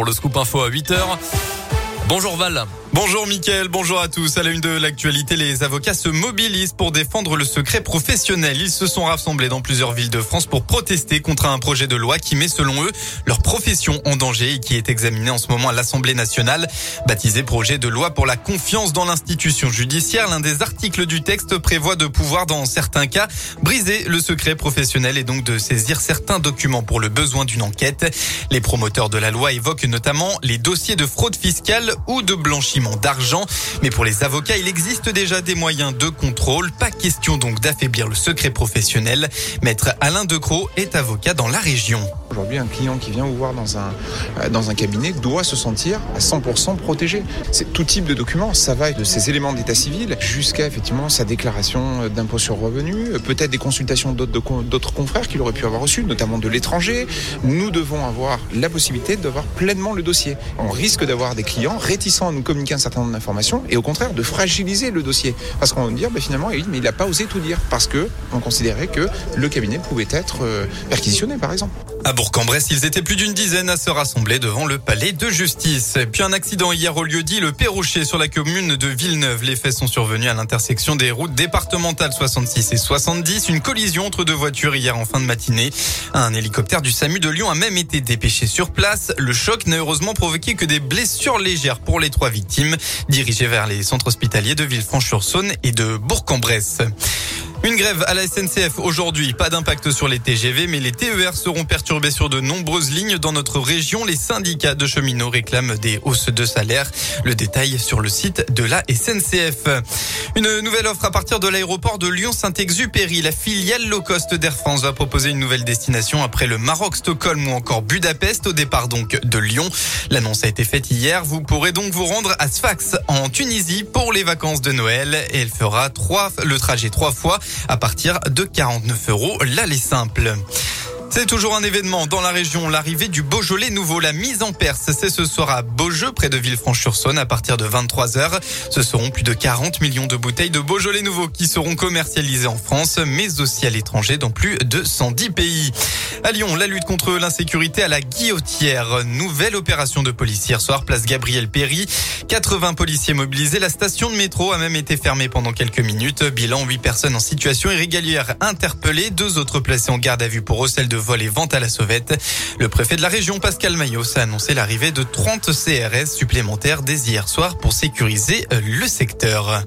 pour le scoop info à 8h. Bonjour Val. Bonjour Mickaël, bonjour à tous. À la une de l'actualité, les avocats se mobilisent pour défendre le secret professionnel. Ils se sont rassemblés dans plusieurs villes de France pour protester contre un projet de loi qui met selon eux leur profession en danger et qui est examiné en ce moment à l'Assemblée nationale. Baptisé projet de loi pour la confiance dans l'institution judiciaire, l'un des articles du texte prévoit de pouvoir dans certains cas briser le secret professionnel et donc de saisir certains documents pour le besoin d'une enquête. Les promoteurs de la loi évoquent notamment les dossiers de fraude fiscale ou de blanchiment d'argent. Mais pour les avocats, il existe déjà des moyens de contrôle. Pas question donc d'affaiblir le secret professionnel. Maître Alain Decroix est avocat dans la région. Aujourd'hui, un client qui vient vous voir dans un, euh, dans un cabinet doit se sentir à 100% protégé. C'est tout type de documents. Ça va de ses éléments d'état civil jusqu'à effectivement sa déclaration d'impôt sur revenu, peut-être des consultations d'autres confrères qu'il aurait pu avoir reçues, notamment de l'étranger. Nous devons avoir la possibilité d'avoir pleinement le dossier. On risque d'avoir des clients réticents à nous communiquer un certain nombre d'informations et au contraire de fragiliser le dossier. Parce qu'on va dire, bah, finalement, il n'a pas osé tout dire parce que on considérait que le cabinet pouvait être euh, perquisitionné, par exemple. À Bourg-en-Bresse, ils étaient plus d'une dizaine à se rassembler devant le palais de justice. Puis un accident hier au lieu dit le Perrocher sur la commune de Villeneuve. Les faits sont survenus à l'intersection des routes départementales 66 et 70. Une collision entre deux voitures hier en fin de matinée. Un hélicoptère du SAMU de Lyon a même été dépêché sur place. Le choc n'a heureusement provoqué que des blessures légères pour les trois victimes, dirigées vers les centres hospitaliers de Villefranche-sur-Saône et de Bourg-en-Bresse. Une grève à la SNCF aujourd'hui. Pas d'impact sur les TGV, mais les TER seront perturbés sur de nombreuses lignes dans notre région. Les syndicats de cheminots réclament des hausses de salaire. Le détail sur le site de la SNCF. Une nouvelle offre à partir de l'aéroport de Lyon-Saint-Exupéry. La filiale low cost d'Air France va proposer une nouvelle destination après le Maroc, Stockholm ou encore Budapest au départ donc de Lyon. L'annonce a été faite hier. Vous pourrez donc vous rendre à Sfax en Tunisie pour les vacances de Noël et elle fera trois, le trajet trois fois à partir de 49 euros l'aller simple. C'est toujours un événement dans la région, l'arrivée du Beaujolais nouveau, la mise en Perse. C'est ce soir à Beaujeu, près de Villefranche-sur-Saône, à partir de 23 h Ce seront plus de 40 millions de bouteilles de Beaujolais nouveau qui seront commercialisées en France, mais aussi à l'étranger dans plus de 110 pays. À Lyon, la lutte contre l'insécurité à la guillotière. Nouvelle opération de police hier soir, place Gabriel Péry. 80 policiers mobilisés. La station de métro a même été fermée pendant quelques minutes. Bilan, 8 personnes en situation irrégulière interpellées. Deux autres placées en garde à vue pour recel de vente à la sauvette. Le préfet de la région, Pascal Maillot, a annoncé l'arrivée de 30 CRS supplémentaires dès hier soir pour sécuriser le secteur.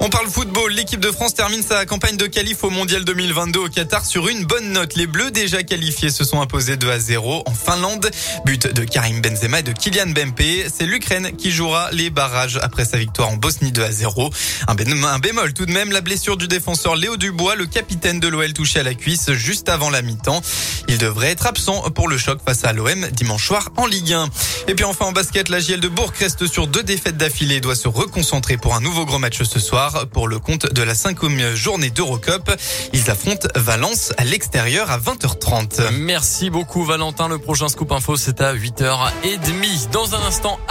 On parle football. L'équipe de France termine sa campagne de qualif au Mondial 2022 au Qatar sur une bonne note. Les Bleus déjà qualifiés se sont imposés 2 à 0 en Finlande. But de Karim Benzema et de Kylian Mbappé. C'est l'Ukraine qui jouera les barrages après sa victoire en Bosnie 2 à 0. Un, bémol tout de même, la blessure du défenseur Léo Dubois, le capitaine de l'OL touché à la cuisse juste avant la mi-temps. Il devrait être absent pour le choc face à l'OM dimanche soir en Ligue 1. Et puis enfin en basket, la JL de Bourg reste sur deux défaites d'affilée et doit se reconcentrer pour un nouveau gros match ce soir pour le compte de la cinquième journée d'Eurocup. Ils affrontent Valence à l'extérieur à 20h30. Merci beaucoup Valentin. Le prochain scoop info c'est à 8h30. Dans un instant.